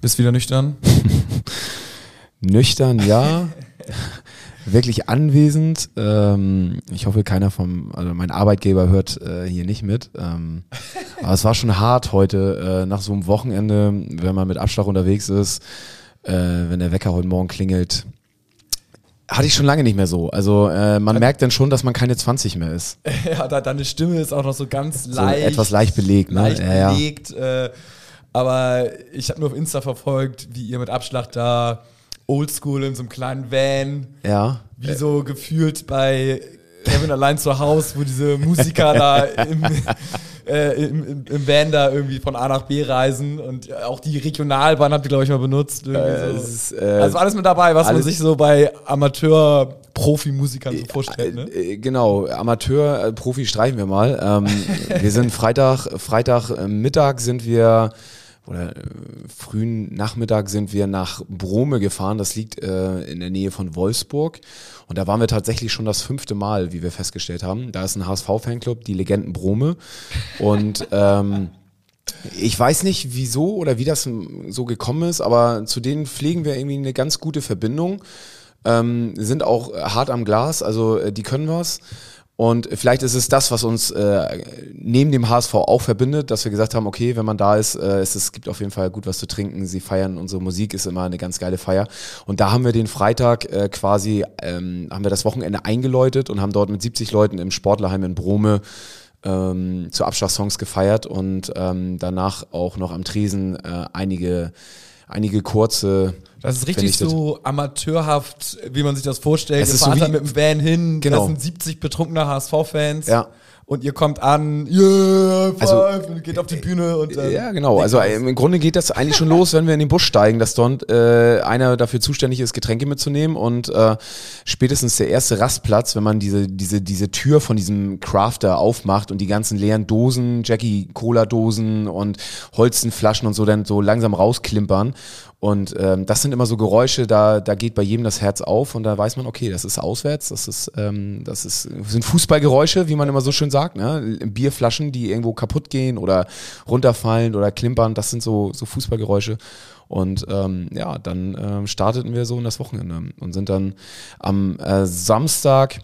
Bist wieder nüchtern? nüchtern, ja. Wirklich anwesend. Ähm, ich hoffe, keiner vom, also mein Arbeitgeber hört äh, hier nicht mit. Ähm, aber es war schon hart heute, äh, nach so einem Wochenende, wenn man mit Abschlag unterwegs ist, äh, wenn der Wecker heute Morgen klingelt. Hatte ich schon lange nicht mehr so. Also äh, man merkt dann schon, dass man keine 20 mehr ist. ja, da, deine Stimme ist auch noch so ganz so leicht. Etwas leicht belegt, ne? Leicht ja, belegt. Ja. Äh, aber ich habe nur auf Insta verfolgt, wie ihr mit Abschlag da oldschool in so einem kleinen Van. Ja. Wie so gefühlt bei Kevin allein zu Hause, wo diese Musiker da im, äh, im, im, Van da irgendwie von A nach B reisen und auch die Regionalbahn habt ihr, glaube ich, mal benutzt. Äh, so. ist, äh, also alles mit dabei, was man sich so bei Amateur Profimusikern so vorstellt, ne? Äh, genau, Amateur, äh, Profi streichen wir mal. Ähm, wir sind Freitag, Freitag äh, Mittag sind wir oder äh, frühen Nachmittag sind wir nach Brome gefahren. Das liegt äh, in der Nähe von Wolfsburg. Und da waren wir tatsächlich schon das fünfte Mal, wie wir festgestellt haben. Da ist ein HSV-Fanclub, die Legenden Brome. Und ähm, ich weiß nicht, wieso oder wie das so gekommen ist, aber zu denen pflegen wir irgendwie eine ganz gute Verbindung. Ähm, sind auch hart am Glas, also äh, die können was. Und vielleicht ist es das, was uns äh, neben dem HSV auch verbindet, dass wir gesagt haben, okay, wenn man da ist, äh, es, es gibt auf jeden Fall gut was zu trinken. Sie feiern, unsere Musik ist immer eine ganz geile Feier. Und da haben wir den Freitag äh, quasi, ähm, haben wir das Wochenende eingeläutet und haben dort mit 70 Leuten im Sportlerheim in Brome ähm, zu Abschlagssongs gefeiert und ähm, danach auch noch am Tresen äh, einige, einige kurze das ist richtig so amateurhaft, wie man sich das vorstellt. Es Ihr fahrt so mit dem Van hin, genau. das sind 70 betrunkene HSV-Fans. Ja und ihr kommt an, yeah, five, also, geht auf die Bühne und äh, Ja, genau. Also äh, im Grunde geht das eigentlich schon los, wenn wir in den Bus steigen, dass dort äh, einer dafür zuständig ist, Getränke mitzunehmen und äh, spätestens der erste Rastplatz, wenn man diese, diese, diese Tür von diesem Crafter aufmacht und die ganzen leeren Dosen, Jackie Cola Dosen und Holzenflaschen und so dann so langsam rausklimpern und ähm, das sind immer so Geräusche, da, da geht bei jedem das Herz auf und da weiß man, okay, das ist auswärts, das ist, ähm, das ist, sind Fußballgeräusche, wie man immer so schön sagt, ne? Bierflaschen, die irgendwo kaputt gehen oder runterfallen oder klimpern, das sind so, so Fußballgeräusche. Und ähm, ja, dann ähm, starteten wir so in das Wochenende und sind dann am äh, Samstag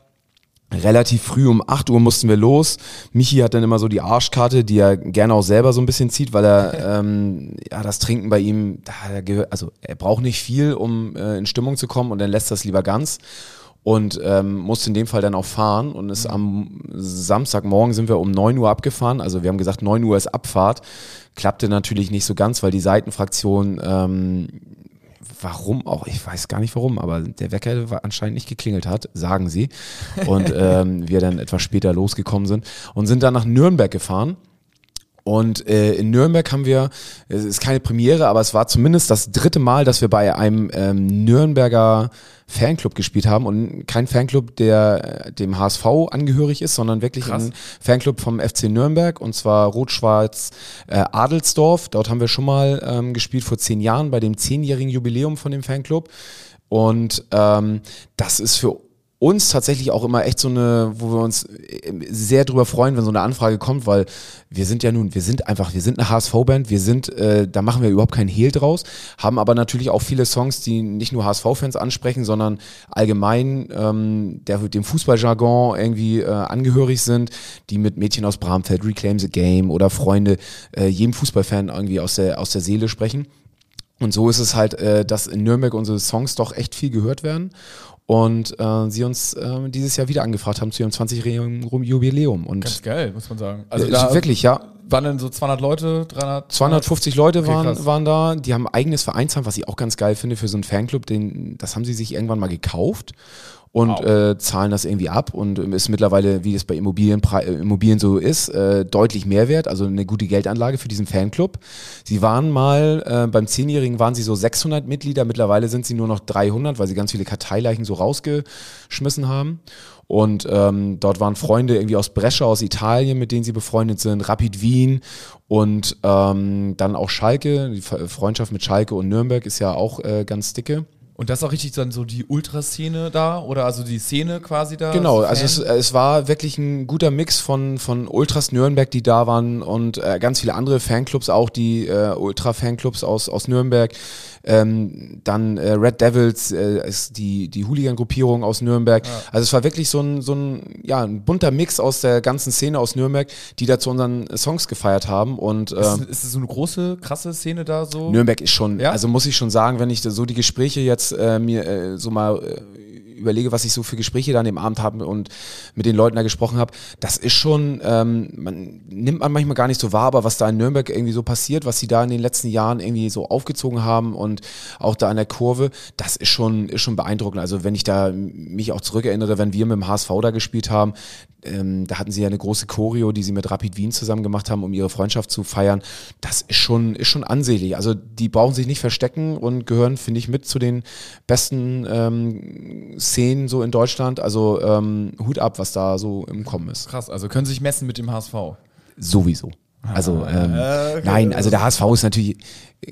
relativ früh um 8 Uhr mussten wir los. Michi hat dann immer so die Arschkarte, die er gerne auch selber so ein bisschen zieht, weil er ähm, ja das Trinken bei ihm, da gehört, also er braucht nicht viel, um äh, in Stimmung zu kommen und dann lässt das lieber ganz. Und ähm, musste in dem Fall dann auch fahren und ist am Samstagmorgen sind wir um 9 Uhr abgefahren, also wir haben gesagt 9 Uhr ist Abfahrt, klappte natürlich nicht so ganz, weil die Seitenfraktion ähm, warum auch, ich weiß gar nicht warum, aber der Wecker war anscheinend nicht geklingelt hat, sagen sie. Und ähm, wir dann etwas später losgekommen sind und sind dann nach Nürnberg gefahren. Und äh, in Nürnberg haben wir, es ist keine Premiere, aber es war zumindest das dritte Mal, dass wir bei einem ähm, Nürnberger Fanclub gespielt haben und kein Fanclub, der äh, dem HSV angehörig ist, sondern wirklich Krass. ein Fanclub vom FC Nürnberg und zwar Rot-Schwarz äh, Adelsdorf. Dort haben wir schon mal ähm, gespielt vor zehn Jahren bei dem zehnjährigen Jubiläum von dem Fanclub. Und ähm, das ist für uns tatsächlich auch immer echt so eine, wo wir uns äh, sehr drüber freuen, wenn so eine Anfrage kommt, weil wir sind ja nun, wir sind einfach, wir sind eine HSV-Band, wir sind, äh, da machen wir überhaupt keinen Hehl draus, haben aber natürlich auch viele Songs, die nicht nur HSV-Fans ansprechen, sondern allgemein ähm, der, dem Fußballjargon irgendwie äh, angehörig sind, die mit Mädchen aus Bramfeld, Reclaim the Game oder Freunde, äh, jedem Fußballfan irgendwie aus der, aus der Seele sprechen. Und so ist es halt, äh, dass in Nürnberg unsere Songs doch echt viel gehört werden und äh, sie uns äh, dieses Jahr wieder angefragt haben zu ihrem 20-jährigen Jubiläum. Und Ganz geil, muss man sagen. Also da wirklich, ja. Waren denn so 200 Leute, 300? 250 Leute okay, waren, waren da. Die haben ein eigenes Vereinsheim, was ich auch ganz geil finde für so einen Fanclub. Den, das haben sie sich irgendwann mal gekauft und wow. äh, zahlen das irgendwie ab und ist mittlerweile, wie es bei Immobilien, äh, Immobilien so ist, äh, deutlich mehr wert, also eine gute Geldanlage für diesen Fanclub. Sie waren mal, äh, beim Zehnjährigen waren sie so 600 Mitglieder, mittlerweile sind sie nur noch 300, weil sie ganz viele Karteileichen so rausgeschmissen haben. Und ähm, dort waren Freunde irgendwie aus Brescia, aus Italien, mit denen sie befreundet sind, Rapid Wien und ähm, dann auch Schalke. Die Freundschaft mit Schalke und Nürnberg ist ja auch äh, ganz dicke. Und das ist auch richtig dann so die Ultraszene da oder also die Szene quasi da? Genau, so also es, es war wirklich ein guter Mix von, von Ultras Nürnberg, die da waren und äh, ganz viele andere Fanclubs auch, die äh, Ultra-Fanclubs aus, aus Nürnberg. Ähm, dann äh, Red Devils äh, ist die, die Hooligan-Gruppierung aus Nürnberg. Ja. Also es war wirklich so ein, so ein, ja, ein bunter Mix aus der ganzen Szene aus Nürnberg, die da zu unseren Songs gefeiert haben. Und, äh, ist, ist es so eine große, krasse Szene da so? Nürnberg ist schon, ja? also muss ich schon sagen, wenn ich so die Gespräche jetzt äh, mir äh, so mal äh, überlege, was ich so für Gespräche dann im Abend habe und mit den Leuten da gesprochen habe, das ist schon, ähm, man nimmt man manchmal gar nicht so wahr, aber was da in Nürnberg irgendwie so passiert, was sie da in den letzten Jahren irgendwie so aufgezogen haben und auch da an der Kurve, das ist schon, ist schon beeindruckend. Also wenn ich da mich auch zurückerinnere, wenn wir mit dem HSV da gespielt haben, ähm, da hatten sie ja eine große Choreo, die sie mit Rapid Wien zusammen gemacht haben, um ihre Freundschaft zu feiern. Das ist schon, ist schon ansehlich. Also die brauchen sich nicht verstecken und gehören, finde ich, mit zu den besten ähm, Szenen so in Deutschland. Also ähm, Hut ab, was da so im Kommen ist. Krass, also können sie sich messen mit dem HSV. Sowieso. Also ah, ähm, okay. nein, also der HSV ist natürlich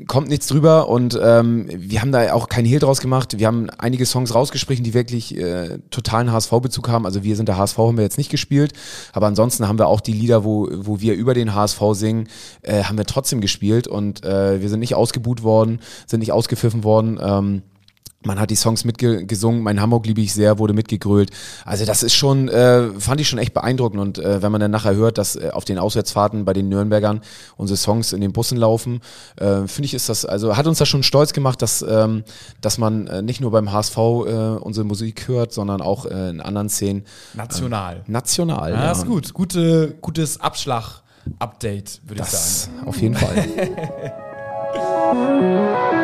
kommt nichts drüber und ähm, wir haben da auch keinen Hehl draus gemacht. Wir haben einige Songs rausgesprochen, die wirklich äh, totalen HSV-Bezug haben. Also wir sind der HSV, haben wir jetzt nicht gespielt, aber ansonsten haben wir auch die Lieder, wo, wo wir über den HSV singen, äh, haben wir trotzdem gespielt und äh, wir sind nicht ausgebuht worden, sind nicht ausgepfiffen worden. Ähm, man hat die Songs mitgesungen, mein Hamburg liebe ich sehr, wurde mitgegrölt. Also das ist schon, äh, fand ich schon echt beeindruckend. Und äh, wenn man dann nachher hört, dass äh, auf den Auswärtsfahrten bei den Nürnbergern unsere Songs in den Bussen laufen, äh, finde ich, ist das, also hat uns das schon stolz gemacht, dass, ähm, dass man äh, nicht nur beim HSV äh, unsere Musik hört, sondern auch äh, in anderen Szenen. National. Äh, national. Ja, ja, ist gut. Gute, gutes Abschlag-Update, würde ich sagen. Auf jeden Fall.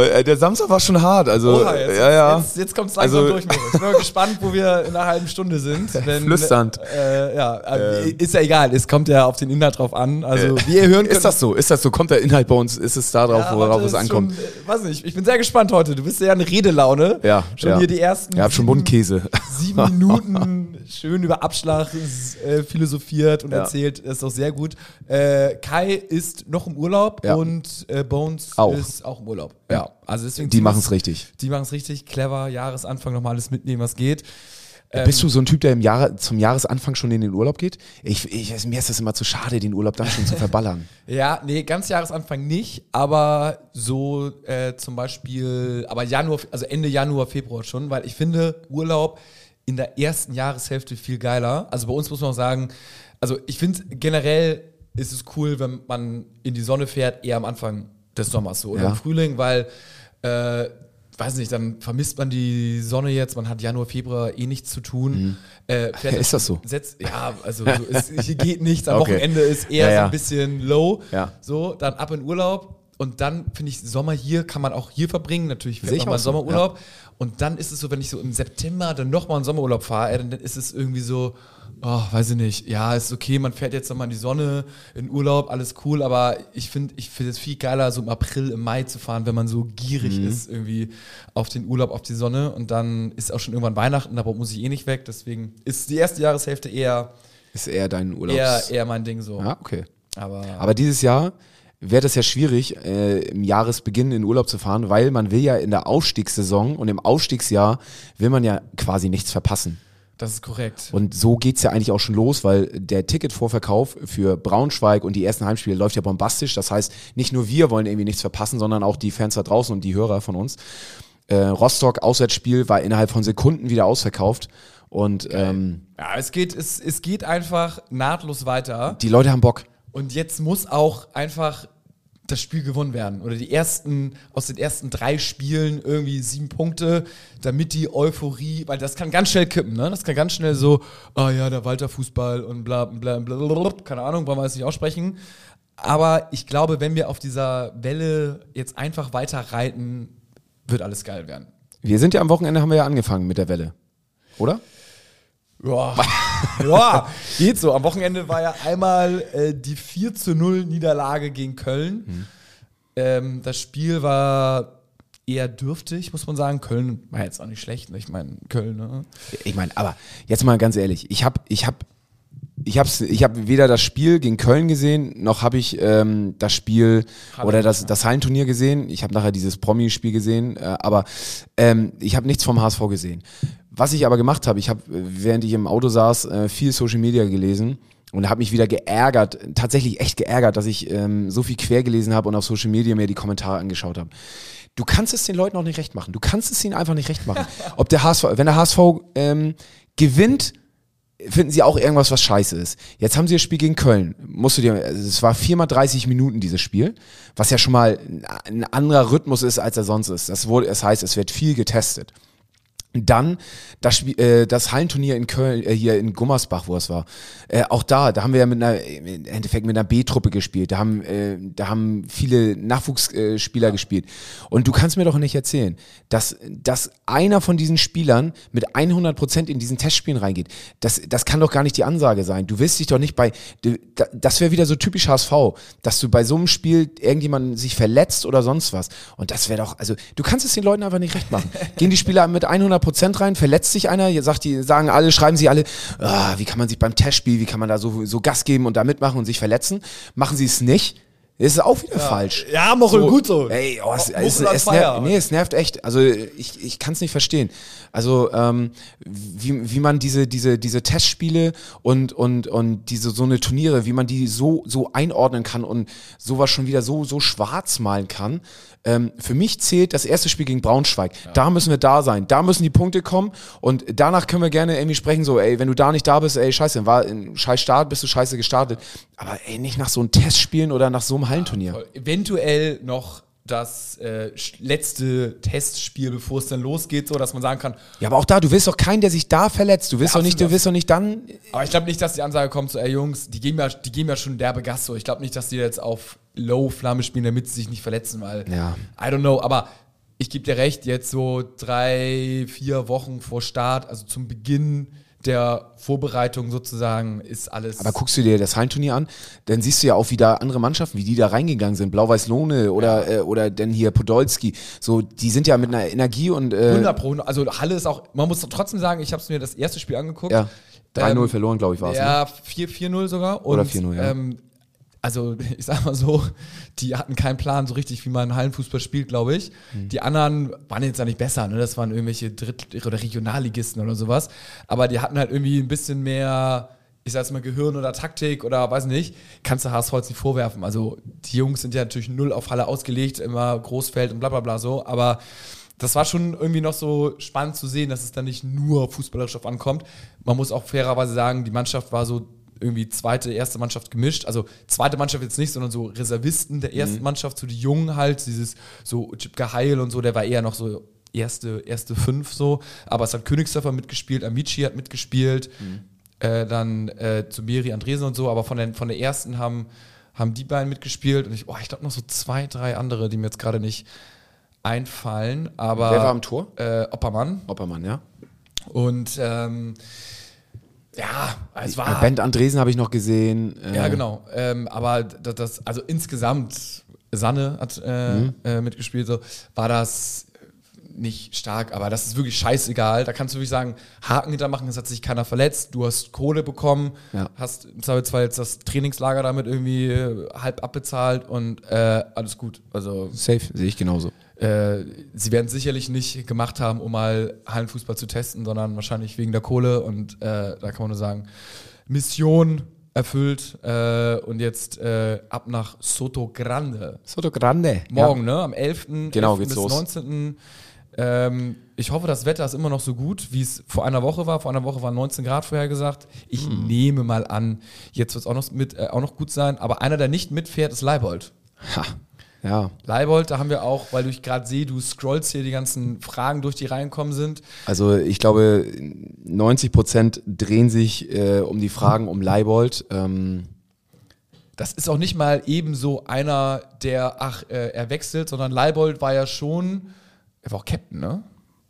Äh, der Samstag war schon hart. Also, Oha, jetzt, ja, ja. jetzt, jetzt kommt es langsam also, durch. Ich bin mal gespannt, wo wir in einer halben Stunde sind. Wenn, Flüsternd. Äh, ja, äh, ist ja egal. Es kommt ja auf den Inhalt drauf an. Also, wie ihr hören könnt. Ist das so? Ist das so? Kommt der Inhalt bei uns? Ist es da drauf, ja, worauf es ankommt? Schon, äh, weiß nicht. Ich bin sehr gespannt heute. Du bist ja eine Redelaune. Ja. Schon ja. hier die ersten. Ja, hab schon Mundkäse. Sieben Minuten schön über Abschlag äh, philosophiert und ja. erzählt. Das ist auch sehr gut. Äh, Kai ist noch im Urlaub und Bones auch. ist auch im Urlaub. Ja. Also deswegen die machen es richtig. Die machen es richtig. Clever, Jahresanfang nochmal alles mitnehmen, was geht. Ähm, Bist du so ein Typ, der im Jahre, zum Jahresanfang schon in den Urlaub geht? Ich, ich, mir ist das immer zu schade, den Urlaub dann schon zu verballern. Ja, nee, ganz Jahresanfang nicht, aber so äh, zum Beispiel, aber Januar, also Ende Januar, Februar schon, weil ich finde Urlaub in der ersten Jahreshälfte viel geiler. Also bei uns muss man auch sagen, also ich finde generell ist es cool, wenn man in die Sonne fährt, eher am Anfang des Sommers so oder ja. im Frühling, weil äh, weiß nicht, dann vermisst man die Sonne jetzt, man hat Januar, Februar eh nichts zu tun. Mhm. Äh, ist das so? Setzt, ja, also so, es, hier geht nichts, am okay. Wochenende ist eher ja, ja. so ein bisschen low. Ja. So, dann ab in Urlaub und dann finde ich, Sommer hier kann man auch hier verbringen. Natürlich fährt man mal Sommerurlaub. Und dann ist es so, wenn ich so im September dann nochmal einen Sommerurlaub fahre, dann ist es irgendwie so, oh, weiß ich nicht, ja, ist okay, man fährt jetzt nochmal in die Sonne, in Urlaub, alles cool, aber ich finde ich finde es viel geiler, so im April, im Mai zu fahren, wenn man so gierig mhm. ist, irgendwie auf den Urlaub, auf die Sonne und dann ist auch schon irgendwann Weihnachten, da muss ich eh nicht weg, deswegen ist die erste Jahreshälfte eher ist eher dein Urlaub. Eher, eher mein Ding so. Ja, okay. Aber, aber dieses Jahr wäre das ja schwierig, äh, im Jahresbeginn in Urlaub zu fahren, weil man will ja in der Aufstiegssaison und im Aufstiegsjahr will man ja quasi nichts verpassen. Das ist korrekt. Und so geht es ja eigentlich auch schon los, weil der Ticketvorverkauf für Braunschweig und die ersten Heimspiele läuft ja bombastisch. Das heißt, nicht nur wir wollen irgendwie nichts verpassen, sondern auch die Fans da draußen und die Hörer von uns. Äh, Rostock Auswärtsspiel war innerhalb von Sekunden wieder ausverkauft. Und ähm, ja, es geht, es, es geht einfach nahtlos weiter. Die Leute haben Bock. Und jetzt muss auch einfach das Spiel gewonnen werden. Oder die ersten, aus den ersten drei Spielen irgendwie sieben Punkte, damit die Euphorie, weil das kann ganz schnell kippen, ne? Das kann ganz schnell so, ah oh ja, der Walter Fußball und bla bla bla, bla keine Ahnung, wollen wir das nicht aussprechen. Aber ich glaube, wenn wir auf dieser Welle jetzt einfach weiter reiten, wird alles geil werden. Wir sind ja am Wochenende, haben wir ja angefangen mit der Welle. oder? Ja, ja, geht so. Am Wochenende war ja einmal äh, die 4 zu 0 Niederlage gegen Köln. Mhm. Ähm, das Spiel war eher dürftig, muss man sagen. Köln war jetzt auch nicht schlecht. Ne? Ich meine, Köln, ne? Ich meine, aber jetzt mal ganz ehrlich, ich habe ich hab, ich hab's, ich hab weder das Spiel gegen Köln gesehen, noch habe ich ähm, das Spiel Halle, oder das, das Hallenturnier gesehen. Ich habe nachher dieses Promi-Spiel gesehen, äh, aber ähm, ich habe nichts vom HSV gesehen. Was ich aber gemacht habe, ich habe, während ich im Auto saß, äh, viel Social Media gelesen und habe mich wieder geärgert, tatsächlich echt geärgert, dass ich ähm, so viel quer gelesen habe und auf Social Media mir die Kommentare angeschaut habe. Du kannst es den Leuten auch nicht recht machen. Du kannst es ihnen einfach nicht recht machen. Ob der HSV, wenn der HSV ähm, gewinnt, finden sie auch irgendwas, was scheiße ist. Jetzt haben sie das Spiel gegen Köln. Musst du dir, also es war viermal 30 Minuten dieses Spiel, was ja schon mal ein anderer Rhythmus ist, als er sonst ist. Das, wurde, das heißt, es wird viel getestet. Dann das, Spiel, äh, das Hallenturnier in Köln, äh, hier in Gummersbach, wo es war. Äh, auch da, da haben wir ja mit einer, im Endeffekt mit einer B-Truppe gespielt. Da haben, äh, da haben viele Nachwuchsspieler Spieler gespielt. Und du kannst mir doch nicht erzählen, dass, dass einer von diesen Spielern mit 100 Prozent in diesen Testspielen reingeht. Das, das kann doch gar nicht die Ansage sein. Du willst dich doch nicht bei, das wäre wieder so typisch HSV, dass du bei so einem Spiel irgendjemand sich verletzt oder sonst was. Und das wäre doch, also du kannst es den Leuten einfach nicht recht machen. Gehen die Spieler mit 100 Prozent rein, verletzt sich einer, jetzt sagt die, sagen alle, schreiben sie alle, ah, wie kann man sich beim Testspiel, wie kann man da so, so Gas geben und da mitmachen und sich verletzen? Machen sie es nicht? Ist auch wieder falsch. Ja, Mochel, gut so. Ey, oh, es, es, es, nervt, nee, es nervt echt. Also ich, ich kann es nicht verstehen. Also ähm, wie, wie man diese, diese, diese Testspiele und, und, und diese so eine Turniere, wie man die so, so einordnen kann und sowas schon wieder so, so schwarz malen kann. Ähm, für mich zählt das erste Spiel gegen Braunschweig. Da müssen wir da sein. Da müssen die Punkte kommen. Und danach können wir gerne irgendwie sprechen, so, ey, wenn du da nicht da bist, ey, scheiße, war ein scheiß Start, bist du scheiße gestartet. Aber ey, nicht nach so einem Testspielen oder nach so einem Hallenturnier. Eventuell noch das äh, letzte Testspiel, bevor es dann losgeht, so dass man sagen kann, Ja, aber auch da, du willst doch keinen, der sich da verletzt. Du willst Ja, doch nicht, du willst doch nicht dann. Aber ich glaube nicht, dass die Ansage kommt, so, ey Jungs, die geben ja, die geben ja schon derbe Gas so. Ich glaube nicht, dass die jetzt auf Low-Flamme spielen, damit sie sich nicht verletzen, weil Ja. I don't know, aber ich gebe dir recht, jetzt so drei, vier Wochen vor Start, also zum Beginn der Vorbereitung sozusagen, ist alles. Aber guckst du dir das Hallenturnier an, dann siehst du ja auch wieder andere Mannschaften, wie die da reingegangen sind. Blau-Weiß Lohne oder, äh, oder dann hier Podolski. So, die sind ja mit einer Energie und äh, 100 Pro, also Halle ist auch, man muss trotzdem sagen, ich habe mir das erste Spiel angeguckt. ja, 3-0 Ähm, verloren, glaube ich, war es. Ne? Ja, 4 4-0 sogar. Oder Und, 4-0, ja. Ähm, also, ich sag mal so, die hatten keinen Plan so richtig, wie man Hallenfußball spielt, glaube ich. Mhm. Die anderen waren jetzt ja nicht besser, ne? Das waren irgendwelche Dritt- oder Regionalligisten oder sowas. Aber die hatten halt irgendwie ein bisschen mehr, ich sag's mal, Gehirn oder Taktik oder weiß nicht. Kannst du HSV jetzt nicht vorwerfen. Also, die Jungs sind ja natürlich null auf Halle ausgelegt, immer Großfeld und bla bla bla so. Aber das war schon irgendwie noch so spannend zu sehen, dass es dann nicht nur fußballerisch auf ankommt. Man muss auch fairerweise sagen, die Mannschaft war so irgendwie zweite, erste Mannschaft gemischt. Also zweite Mannschaft jetzt nicht, sondern so Reservisten der ersten Mannschaft, so die Jungen halt, dieses so Chipka Heil und so, der war eher noch so erste, erste fünf so. Aber es hat Königsdörfer mitgespielt, Amici hat mitgespielt, äh, dann äh, Zuberi, Andresen und so, aber von, den, von der ersten haben, haben die beiden mitgespielt und ich, oh, ich glaube noch so zwei, drei andere, die mir jetzt gerade nicht einfallen, aber Wer war am Tor? äh, Oppermann Oppermann, ja. und ähm, ja, es war Bent Andresen habe ich noch gesehen. Äh, ja, genau. Ähm, aber das, das, also insgesamt, Sanne hat äh, Mhm. äh, mitgespielt, so, war das nicht stark, aber das ist wirklich scheißegal. Da kannst du wirklich sagen, Haken hintermachen, es hat sich keiner verletzt, du hast Kohle bekommen, Ja. hast im Zweifelsfall jetzt das Trainingslager damit irgendwie äh, halb abbezahlt und äh, alles gut. Also Safe, sehe ich genauso. Äh, sie werden es sicherlich nicht gemacht haben, um mal Hallenfußball zu testen, sondern wahrscheinlich wegen der Kohle. Und äh, da kann man nur sagen, Mission erfüllt äh, und jetzt äh, ab nach Soto Grande. Soto Grande. Morgen, ne? Am 11. Genau, 11. geht's bis los. 19. Ähm, ich hoffe, das Wetter ist immer noch so gut, wie es vor einer Woche war. Vor einer Woche waren 19 Grad vorhergesagt. Ich Hm. nehme mal an, jetzt wird es auch, noch mit, äh, auch noch gut sein. Aber einer, der nicht mitfährt, ist Leibold. Ha. Ja, Leibold, da haben wir auch, weil ich gerade sehe, du scrollst hier die ganzen Fragen durch, die reinkommen sind. also ich glaube, 90 Prozent drehen sich äh, um die Fragen um Leibold. Ähm, Das ist auch nicht mal ebenso einer, der, ach, äh, er wechselt, sondern Leibold war ja schon, er war auch Captain, ne?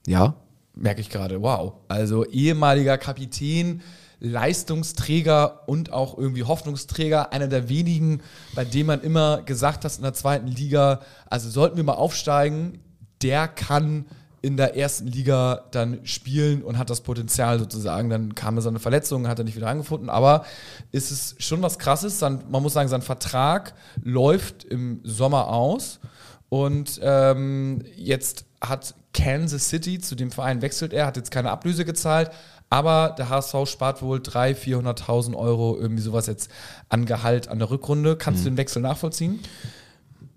ja, merke ich gerade. Wow. Also ehemaliger Kapitän, Leistungsträger und auch irgendwie Hoffnungsträger, einer der wenigen, bei dem man immer gesagt hat in der zweiten Liga, also sollten wir mal aufsteigen, der kann in der ersten Liga dann spielen und hat das Potenzial sozusagen. Dann kam er so eine Verletzung, hat er nicht wieder angefunden. Aber ist es schon was Krasses. Dann, man muss sagen, sein Vertrag läuft im Sommer aus. Und ähm, jetzt hat Kansas City, zu dem Verein wechselt er, hat jetzt keine Ablöse gezahlt, aber der HSV spart wohl 300.000, 400.000 Euro, irgendwie sowas jetzt an Gehalt an der Rückrunde. Kannst mhm. du den Wechsel nachvollziehen?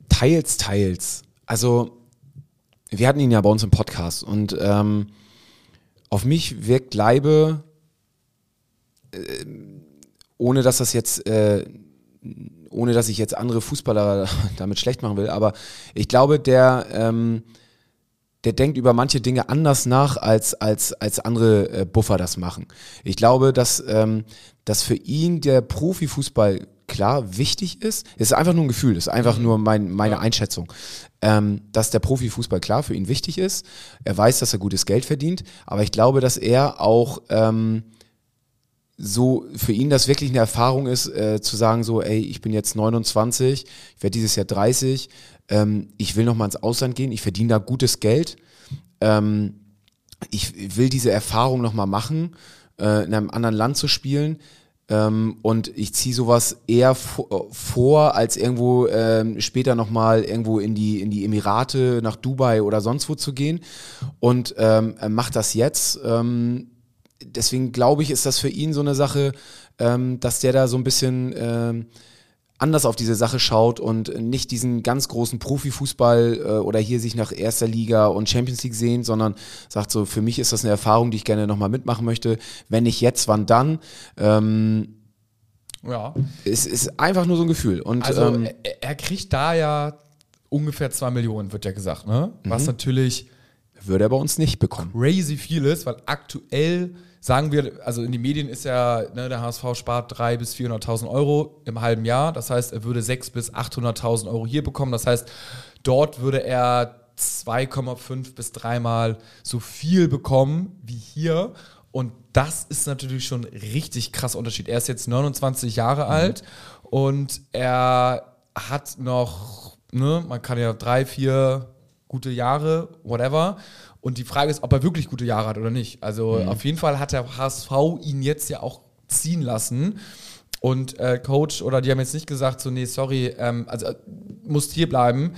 Teils, teils. Also wir hatten ihn ja bei uns im Podcast und ähm, auf mich wirkt Leibe, äh, ohne dass das jetzt, äh, ohne dass ich jetzt andere Fußballer damit schlecht machen will, aber ich glaube, der, ähm, der denkt über manche Dinge anders nach, als, als, als andere äh, Buffer das machen. Ich glaube, dass, ähm, dass für ihn der Profifußball klar wichtig ist. Es ist einfach nur ein Gefühl, es ist einfach nur mein, meine ja. Einschätzung. Ähm, dass der Profifußball klar für ihn wichtig ist. Er weiß, dass er gutes Geld verdient, aber ich glaube, dass er auch ähm, so für ihn das wirklich eine Erfahrung ist, äh, zu sagen so, ey, ich bin jetzt 29, ich werde dieses Jahr 30, ähm, ich will noch mal ins Ausland gehen, ich verdiene da gutes Geld, ähm, ich will diese Erfahrung noch mal machen, äh, in einem anderen Land zu spielen. Ähm, und ich ziehe sowas eher vor, als irgendwo ähm, später nochmal irgendwo in die, in die Emirate, nach Dubai oder sonst wo zu gehen. Und ähm, macht das jetzt. Ähm, deswegen glaube ich, ist das für ihn so eine Sache, ähm, dass der da so ein bisschen ähm, anders auf diese Sache schaut und nicht diesen ganz großen Profifußball äh, oder hier sich nach erster Liga und Champions League sehen, sondern sagt so, für mich ist das eine Erfahrung, die ich gerne nochmal mitmachen möchte. Wenn nicht jetzt, wann dann? Ähm, ja. Es ist einfach nur so ein Gefühl. Und, also ähm, er, er, kriegt da ja ungefähr zwei Millionen, wird ja gesagt, ne? Was mhm. natürlich würde er bei uns nicht bekommen. Crazy viel ist, weil aktuell sagen wir, also in den Medien ist ja, ne, der HSV spart 300.000 bis 400.000 Euro im halben Jahr. Das heißt, er würde 600.000 bis 800.000 Euro hier bekommen. Das heißt, dort würde er 2,5 bis dreimal so viel bekommen wie hier. Und das ist natürlich schon richtig krass Unterschied. Er ist jetzt 29 Jahre mhm. alt und er hat noch, ne, man kann ja drei, vier gute Jahre, whatever. Und die Frage ist, ob er wirklich gute Jahre hat oder nicht. Also mhm. auf jeden Fall hat der HSV ihn jetzt ja auch ziehen lassen. Und äh, Coach oder die haben jetzt nicht gesagt, so, nee, sorry, ähm, also äh, musst hier bleiben.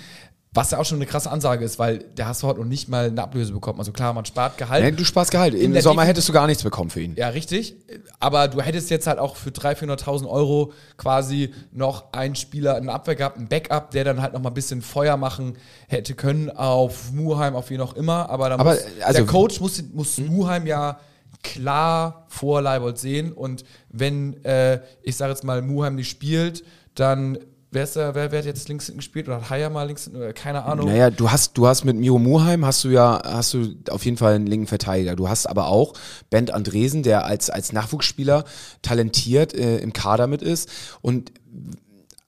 Was ja auch schon eine krasse Ansage ist, weil der HSV hat noch nicht mal eine Ablöse bekommen. Also klar, man spart Gehalt. Nee, du sparst Gehalt. Im Sommer hättest du gar nichts bekommen für ihn. Ja, richtig. Aber du hättest jetzt halt auch für 300.000, 400.000 Euro quasi noch einen Spieler in Abwehr gehabt, einen Backup, der dann halt noch mal ein bisschen Feuer machen hätte können auf Muheim, auf wie noch immer. Aber, Aber muss, also, der Coach muss, muss hm? Muheim ja klar vor Leibold sehen. Und wenn, äh, ich sage jetzt mal, Muheim nicht spielt, dann wer, ist wer, wer hat jetzt links hinten gespielt oder hat Haya mal links hinten, keine Ahnung. Naja, du hast, du hast mit Miro Muheim hast du ja, hast du auf jeden Fall einen linken Verteidiger. Du hast aber auch Bent Andresen, der als, als Nachwuchsspieler talentiert äh, im Kader mit ist. Und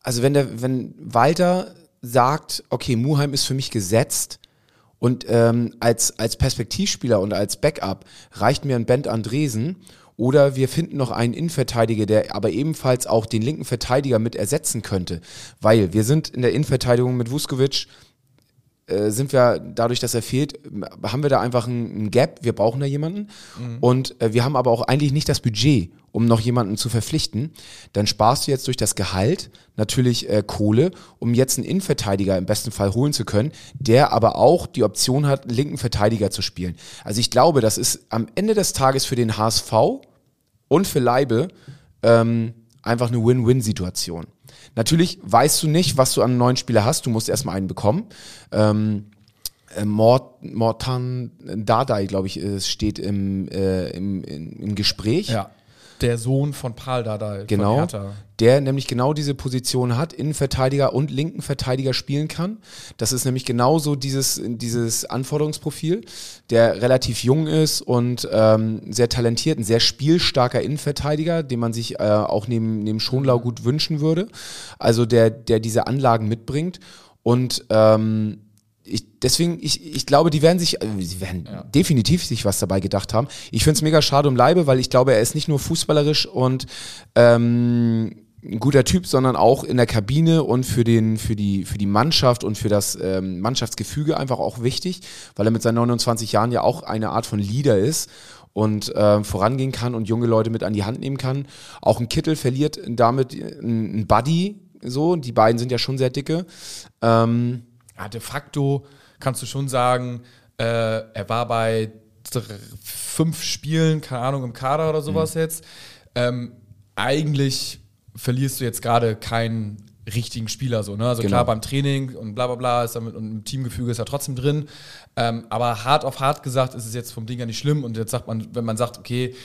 also wenn der, wenn Walter sagt, okay, Muheim ist für mich gesetzt, und ähm, als, als Perspektivspieler und als Backup reicht mir ein Bent Andresen oder wir finden noch einen Innenverteidiger, der aber ebenfalls auch den linken Verteidiger mit ersetzen könnte. Weil wir sind in der Innenverteidigung mit Vuskovic, äh, sind wir dadurch, dass er fehlt, haben wir da einfach einen Gap. Wir brauchen da jemanden. Mhm. Und äh, wir haben aber auch eigentlich nicht das Budget, um noch jemanden zu verpflichten. Dann sparst du jetzt durch das Gehalt natürlich äh, Kohle, um jetzt einen Innenverteidiger im besten Fall holen zu können, der aber auch die Option hat, einen linken Verteidiger zu spielen. Also ich glaube, das ist am Ende des Tages für den HSV und für Leibe ähm, einfach eine Win-Win-Situation. Natürlich weißt du nicht, was du an neuen Spieler hast. Du musst erstmal einen bekommen. Ähm, äh, Mort, Mortan Dardai, glaube ich, steht im, äh, im, im Gespräch. Ja der Sohn von Paul Dardai. Genau. Der nämlich genau diese Position hat, Innenverteidiger und linken Verteidiger spielen kann. Das ist nämlich genauso dieses, dieses Anforderungsprofil, der relativ jung ist und ähm, sehr talentiert, ein sehr spielstarker Innenverteidiger, den man sich äh, auch neben, neben Schonlau gut wünschen würde. Also der, der diese Anlagen mitbringt. Und ähm, ich, deswegen, ich, ich glaube, die werden sich, äh, sie werden definitiv sich was dabei gedacht haben. Ich finde es mega schade um Leibe, weil ich glaube, er ist nicht nur fußballerisch und ähm, ein guter Typ, sondern auch in der Kabine und für den für die für die Mannschaft und für das ähm, Mannschaftsgefüge einfach auch wichtig, weil er mit seinen 29 Jahren ja auch eine Art von Leader ist und äh, vorangehen kann und junge Leute mit an die Hand nehmen kann. Auch ein Kittel verliert damit ein Buddy, so die beiden sind ja schon sehr dicke. Ähm, ja, de facto kannst du schon sagen, äh, er war bei fünf Spielen, keine Ahnung, im Kader oder sowas mhm. jetzt. Ähm, eigentlich verlierst du jetzt gerade keinen richtigen Spieler so, ne? Also genau. klar beim Training und bla bla bla ist damit und im Teamgefüge ist er trotzdem drin. Ähm, aber hart auf hart gesagt ist es jetzt vom Ding ja nicht schlimm und jetzt sagt man, wenn man sagt, okay,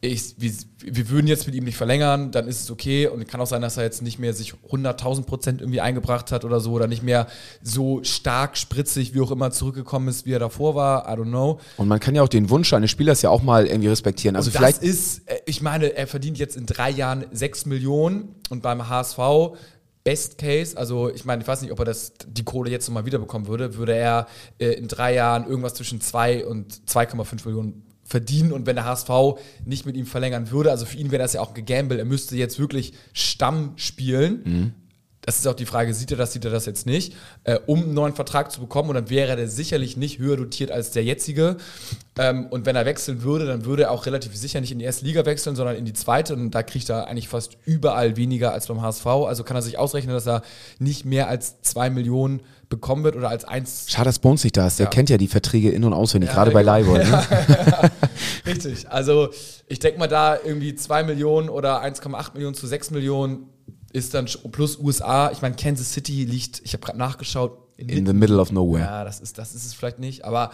ich, wir, wir, würden jetzt mit ihm nicht verlängern, dann ist es okay. Und kann auch sein, dass er jetzt nicht mehr sich 100.000 Prozent irgendwie eingebracht hat oder so oder nicht mehr so stark spritzig, wie auch immer zurückgekommen ist, wie er davor war. I don't know. Und man kann ja auch den Wunsch eines Spielers ja auch mal irgendwie respektieren. Also und vielleicht ist, äh, ich meine, er verdient jetzt in drei Jahren 6 Millionen und beim HSV Best Case, also ich meine, ich weiß nicht, ob er das, die Kohle jetzt nochmal wiederbekommen würde, würde er äh, in drei Jahren irgendwas zwischen 2 und 2,5 Millionen verdienen und wenn der HSV nicht mit ihm verlängern würde, also für ihn wäre das ja auch ein er müsste jetzt wirklich Stamm spielen. Mhm. Das ist auch die Frage, sieht er das, sieht er das jetzt nicht, äh, um einen neuen Vertrag zu bekommen und dann wäre der sicherlich nicht höher dotiert als der jetzige. Ähm, und wenn er wechseln würde, dann würde er auch relativ sicher nicht in die erste Liga wechseln, sondern in die zweite und da kriegt er eigentlich fast überall weniger als beim HSV. Also kann er sich ausrechnen, dass er nicht mehr als zwei Millionen bekommen wird oder als eins. Schade, dass Bones nicht da ist. Der ja. kennt ja die Verträge in- und auswendig, ja, gerade bei Leibold. Ne? Richtig. Also ich denke mal da irgendwie 2 Millionen oder 1,8 Millionen zu 6 Millionen ist dann plus USA. Ich meine, Kansas City liegt, ich habe gerade nachgeschaut, in, in the middle of nowhere. Ja, das ist, das ist es vielleicht nicht, aber.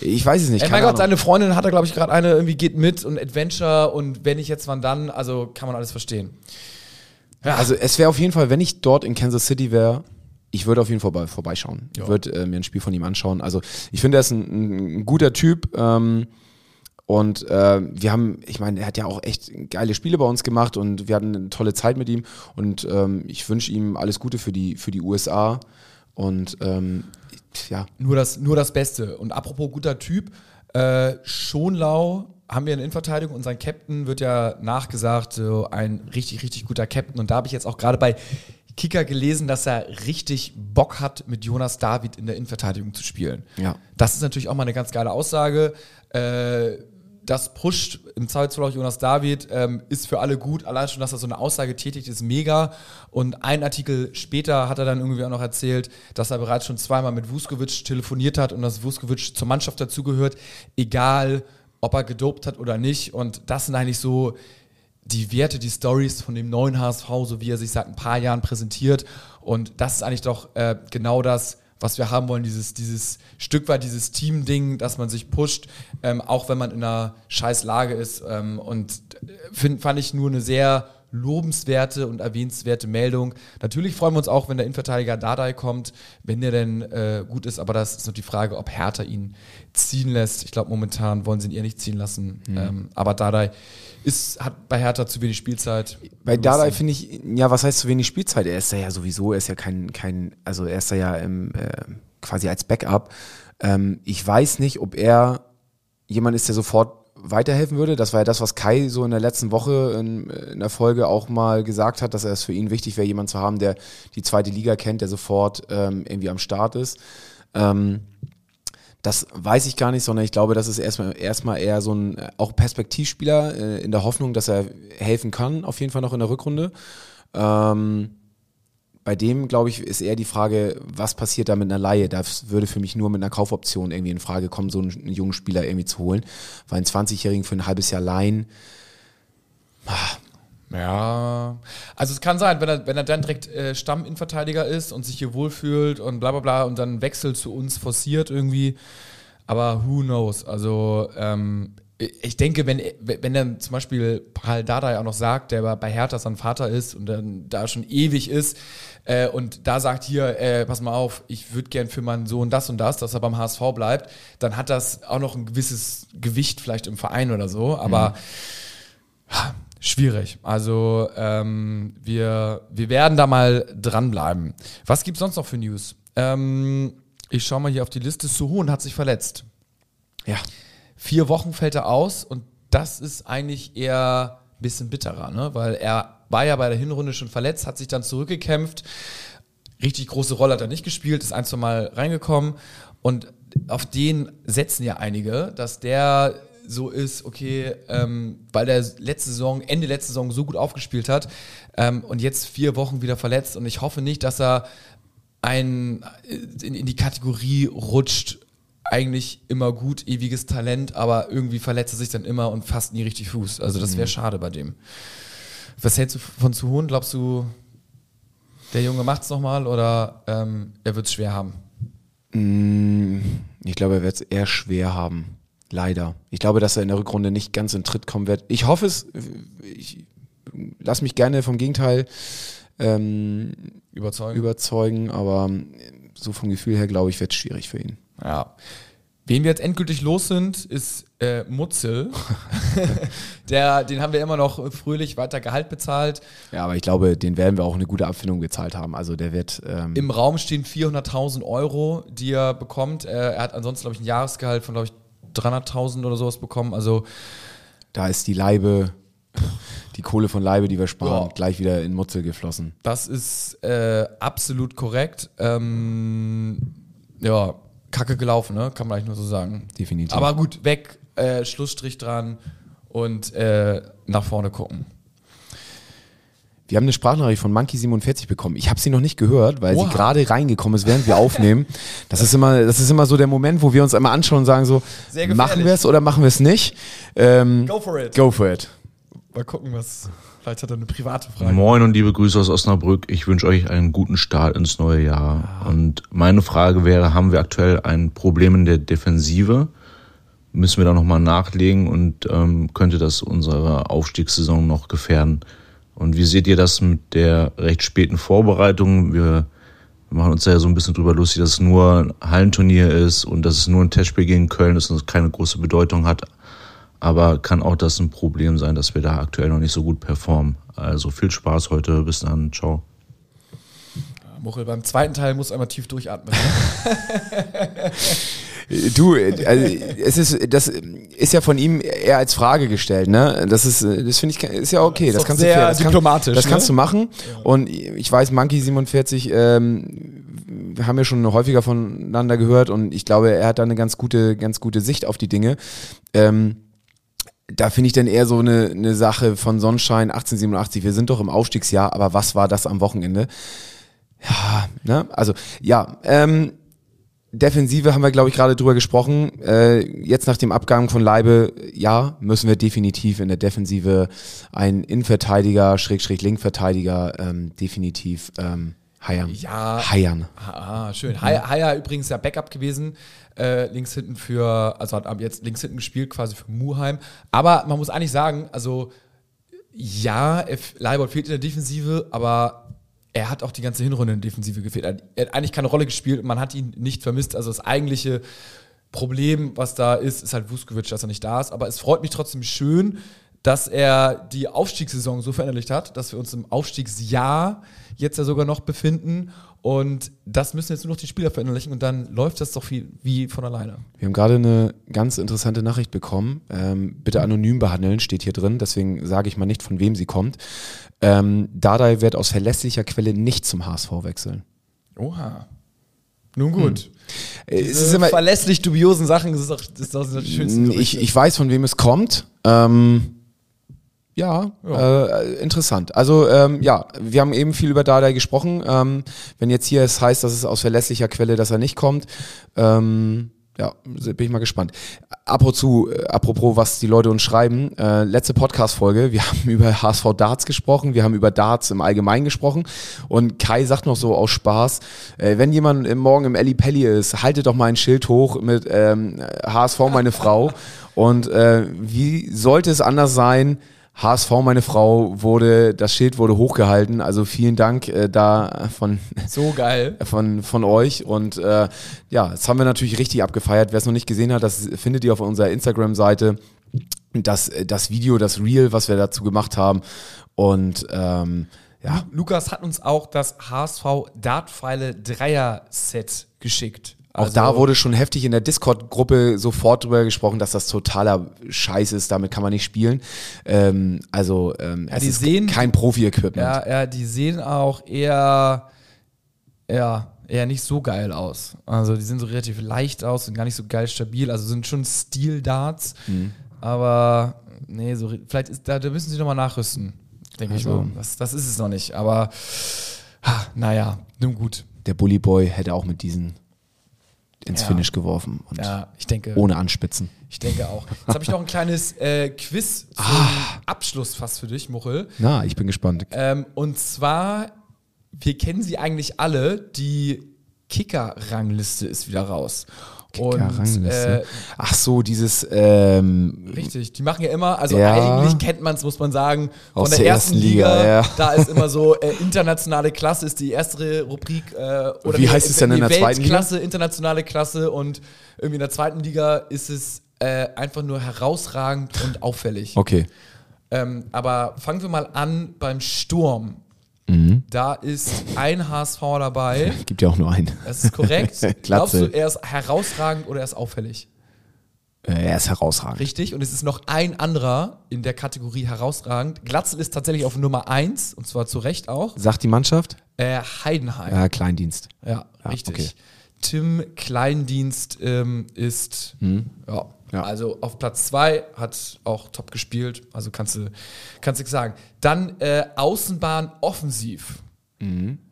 Ich weiß es nicht. Ey, mein Gott, seine Freundin hat da, glaube ich, gerade eine irgendwie geht mit und Adventure und wenn ich jetzt wann dann, also kann man alles verstehen. Ja. Also es wäre auf jeden Fall, wenn ich dort in Kansas City wäre, ich würde auf jeden Fall vorbeischauen. Ich würde äh, mir ein Spiel von ihm anschauen. Also ich finde, er ist ein, ein guter Typ. Ähm, und äh, wir haben, ich meine, er hat ja auch echt geile Spiele bei uns gemacht und wir hatten eine tolle Zeit mit ihm. Und ähm, ich wünsche ihm alles Gute für die, für die USA. Und ähm, ja. Nur das, nur das Beste. Und apropos guter Typ, äh, Schonlau haben wir in Innenverteidigung und sein Captain wird ja nachgesagt, so ein richtig, richtig guter Captain. Und da habe ich jetzt auch gerade bei Kicker gelesen, dass er richtig Bock hat, mit Jonas David in der Innenverteidigung zu spielen. Ja. Das ist natürlich auch mal eine ganz geile Aussage. Äh, das pusht im Zweifelsfall auch Jonas David, ähm, ist für alle gut. Allein schon, dass er so eine Aussage tätigt, ist mega. Und ein Artikel später hat er dann irgendwie auch noch erzählt, dass er bereits schon zweimal mit Vuskovic telefoniert hat und dass Vuskovic zur Mannschaft dazugehört, egal ob er gedopt hat oder nicht. Und das sind eigentlich so die Werte, die Stories von dem neuen HSV, so wie er sich seit ein paar Jahren präsentiert. Und das ist eigentlich doch äh, genau das, was wir haben wollen, dieses, dieses Stück weit, dieses Team-Ding, dass man sich pusht, ähm, auch wenn man in einer scheiß Lage ist. Ähm, und äh, find, fand ich nur eine sehr lobenswerte und erwähnenswerte Meldung. Natürlich freuen wir uns auch, wenn der Innenverteidiger Dadai kommt, wenn der denn äh, gut ist, aber das ist noch die Frage, ob Hertha ihn ziehen lässt. Ich glaube, momentan wollen sie ihn eher nicht ziehen lassen. Mhm. Ähm, aber Dadai ist, hat bei Hertha zu wenig Spielzeit. Bei Dardai finde ich, ja, was heißt zu wenig Spielzeit? Er ist ja sowieso, er ist ja kein, kein also er ist ja im, äh, quasi als Backup. Ähm, ich weiß nicht, ob er jemand ist, der sofort weiterhelfen würde. Das war ja das, was Kai so in der letzten Woche in, in der Folge auch mal gesagt hat, dass es für ihn wichtig wäre, jemanden zu haben, der die zweite Liga kennt, der sofort ähm, irgendwie am Start ist. Ähm, das weiß ich gar nicht, sondern ich glaube, das ist erstmal, erstmal eher so ein auch Perspektivspieler äh, in der Hoffnung, dass er helfen kann, auf jeden Fall noch in der Rückrunde. Ähm, bei dem, glaube ich, ist eher die Frage, was passiert da mit einer Laie? Das würde für mich nur mit einer Kaufoption irgendwie in Frage kommen, so einen, jungen Spieler irgendwie zu holen. Weil einen 20-Jährigen für ein halbes Jahr leihen, ah, ja, also es kann sein, wenn er, wenn er dann direkt äh, Stamminverteidiger ist und sich hier wohlfühlt und bla bla bla und dann Wechsel zu uns forciert irgendwie. Aber who knows? Also ähm, ich denke, wenn, wenn dann zum Beispiel Paul Dardai auch noch sagt, der bei Hertha sein Vater ist und dann da schon ewig ist äh, und da sagt hier, äh, pass mal auf, ich würde gern für meinen Sohn das und das, dass er beim HSV bleibt, dann hat das auch noch ein gewisses Gewicht vielleicht im Verein oder so. Aber mhm. Schwierig. Also ähm, wir, wir werden da mal dranbleiben. Was gibt es sonst noch für News? Ähm, Ich schaue mal hier auf die Liste. Suhun hat sich verletzt. Ja. Vier Wochen fällt er aus und das ist eigentlich eher ein bisschen bitterer, ne? weil er war ja bei der Hinrunde schon verletzt, hat sich dann zurückgekämpft. Richtig große Rolle hat er nicht gespielt, ist ein, zwei Mal reingekommen und auf den setzen ja einige, dass der so ist, okay, ähm, weil der letzte Saison, Ende letzte Saison so gut aufgespielt hat ähm, und jetzt vier Wochen wieder verletzt und ich hoffe nicht, dass er ein, in, in die Kategorie rutscht, eigentlich immer gut, ewiges Talent, aber irgendwie verletzt er sich dann immer und fasst nie richtig Fuß. Also das wäre Mhm. schade bei dem. Was hältst du von zu hohen? Glaubst du, der Junge macht's nochmal oder ähm, er wird's schwer haben? Mm, Ich glaube, er wird es eher schwer haben. Leider. Ich glaube, dass er in der Rückrunde nicht ganz in Tritt kommen wird. Ich hoffe es. Ich lass mich gerne vom Gegenteil ähm, Überzeugen? überzeugen, aber so vom Gefühl her, glaube ich, wird es schwierig für ihn. Ja. Wen wir jetzt endgültig los sind, ist äh, Mutzel. Der, den haben wir immer noch fröhlich weiter Gehalt bezahlt. Ja, aber ich glaube, den werden wir auch eine gute Abfindung gezahlt haben. Also der wird. Ähm, Im Raum stehen 400.000 Euro, die er bekommt. Äh, er hat ansonsten, glaube ich, ein Jahresgehalt von, glaube ich, 300.000 oder sowas bekommen. Also da ist die Leibe, die Kohle von Leibe, die wir sparen, Ja. gleich wieder in Mutzel geflossen. das ist äh, absolut korrekt. Ähm, ja, kacke gelaufen, ne? kann man eigentlich nur so sagen. Definitiv. Aber gut, weg, äh, Schlussstrich dran und äh, nach vorne gucken. Wir haben eine Sprachnachricht von Monkey47 bekommen. Ich habe sie noch nicht gehört, weil Oha. sie gerade reingekommen ist, während wir aufnehmen. Das ist immer, das ist immer so der Moment, wo wir uns einmal anschauen und sagen so, machen wir es oder machen wir es nicht? Ähm, Go for it. Go for it. Mal gucken, was. Vielleicht hat er eine private Frage. Moin und liebe Grüße aus Osnabrück. Ich wünsche euch einen guten Start ins neue Jahr. Und meine Frage wäre, haben wir aktuell ein Problem in der Defensive? Müssen wir da nochmal nachlegen und ähm, könnte das unsere Aufstiegssaison noch gefährden? Und wie seht ihr das mit der recht späten Vorbereitung? Wir, wir machen uns da ja so ein bisschen drüber lustig, dass es nur ein Hallenturnier ist und dass es nur ein Testspiel gegen Köln ist und es keine große Bedeutung hat. Aber kann auch das ein Problem sein, dass wir da aktuell noch nicht so gut performen. Also viel Spaß heute. Bis dann. Ciao. Muchel, beim zweiten Teil muss einmal tief durchatmen. Du, äh, also, es ist, das ist ja von ihm eher als Frage gestellt, ne? Das ist, das finde ich, ist ja okay. Das doch kannst sehr du fair, das kann- diplomatisch, Das ne? kannst du machen. Und ich weiß, Monkey 47, ähm, wir haben ja schon häufiger voneinander gehört und ich glaube, er hat da eine ganz gute, ganz gute Sicht auf die Dinge. Ähm, da finde ich dann eher so eine, eine Sache von Sonnenschein 1887. Wir sind doch im Aufstiegsjahr, aber was war das am Wochenende? Ja, ne? Also, ja, ähm, Defensive haben wir, glaube ich, gerade drüber gesprochen. Äh, jetzt nach dem Abgang von Leibe, ja, müssen wir definitiv in der Defensive einen Innenverteidiger, Schrägstrich Linkverteidiger, ähm, definitiv ähm, heiern. Ja. Heiern. Ah, schön. Haya, Haya übrigens ja Backup gewesen, äh, links hinten für, also hat jetzt links hinten gespielt, quasi für Muheim. Aber man muss eigentlich sagen, also ja, Leibold fehlt in der Defensive, aber er hat auch die ganze Hinrunde in der Defensive gefehlt. Er hat- Er hat eigentlich keine Rolle gespielt und man hat ihn nicht vermisst. Also das eigentliche Problem, was da ist, ist halt Vuskovic, dass er nicht da ist. Aber es freut mich trotzdem schön, dass er die Aufstiegssaison so verinnerlicht hat, dass wir uns im Aufstiegsjahr jetzt ja sogar noch befinden. Und das müssen jetzt nur noch die Spieler verinnerlichen und dann läuft das doch viel wie von alleine. Wir haben gerade eine ganz interessante Nachricht bekommen. Ähm, bitte anonym behandeln, steht hier drin. Deswegen sage ich mal nicht, von wem sie kommt. Ähm, Dardai wird aus verlässlicher Quelle nicht zum HSV wechseln. Oha. Nun gut. Äh, es ist immer, verlässlich dubiosen Sachen, das ist doch das, ist doch das schönste ich, ich weiß, von wem es kommt. Ähm, ja, Äh, interessant. Also ähm, ja, wir haben eben viel über Dardai gesprochen. Ähm, wenn jetzt hier es heißt, dass es aus verlässlicher Quelle, dass er nicht kommt, ähm, ja, bin ich mal gespannt. Apropos, äh, apropos, was die Leute uns schreiben, äh, letzte Podcast-Folge, wir haben über HSV Darts gesprochen, wir haben über Darts im Allgemeinen gesprochen und Kai sagt noch so aus Spaß, äh, wenn jemand im morgen im Elli Pelli ist, haltet doch mal ein Schild hoch mit ähm, HSV meine Frau und äh, wie sollte es anders sein, HSV, meine Frau, wurde, das Schild wurde hochgehalten. Also vielen Dank äh, da von, So geil. von, von euch. Und äh, ja, das haben wir natürlich richtig abgefeiert. Wer es noch nicht gesehen hat, das findet ihr auf unserer Instagram-Seite. Das, das Video, das Reel, was wir dazu gemacht haben. Und ähm, ja, Lukas hat uns auch das HSV Dartpfeile Dreier Set geschickt. Auch Also- da wurde schon heftig in der Discord-Gruppe sofort drüber gesprochen, dass das totaler Scheiß ist, damit kann man nicht spielen. Ähm, also ähm, es ist sehen- kein Profi-Equipment. Ja, ja, die sehen auch eher, ja, eher nicht so geil aus. Also die sind so relativ leicht aus, sind gar nicht so geil stabil. Also sind schon Steel-Darts, Mhm. aber nee, so vielleicht ist da, da müssen sie nochmal nachrüsten, denke ich Also- mal. Das, das ist es noch nicht. Aber ha, naja, nun gut. Der Bully Boy hätte auch mit diesen ins Ja. Finish geworfen und Ja, ich denke. ohne Anspitzen. Ich denke auch. Jetzt habe ich noch ein kleines äh, Quiz zum Ah. Abschluss fast für dich, Muchel. Na, ich bin gespannt. Ähm, und zwar, wir kennen sie eigentlich alle, die Kicker-Rangliste ist wieder raus. Und äh, Ach so, dieses ähm, richtig, die machen ja immer, also Ja. eigentlich kennt man es, muss man sagen, von Aus der, der ersten Liga, Liga, ja. da ist immer so äh, internationale Klasse ist die erste Rubrik äh, oder Wie nee, heißt es denn in der zweiten Liga? Weltklasse, internationale Klasse und irgendwie in der zweiten Liga ist es äh, einfach nur herausragend und auffällig. okay. Ähm, aber fangen wir mal an beim Sturm. Mhm. Da ist ein HSV dabei. Gibt ja auch nur einen. Das ist korrekt. Glaubst du, er ist herausragend oder er ist auffällig? Äh, er ist herausragend. Richtig. Und es ist noch ein anderer in der Kategorie herausragend. Glatzel ist tatsächlich auf Nummer 1 und zwar zu Recht auch. Sagt die Mannschaft? Äh, Heidenheim. Ja, Kleindienst. Ja, Ja, richtig. okay. Tim Kleindienst ähm, ist, ja, Mhm. Ja. also auf Platz 2, hat auch top gespielt, also kannst du kannst nichts sagen. Dann äh, Außenbahn offensiv.